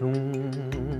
Tum.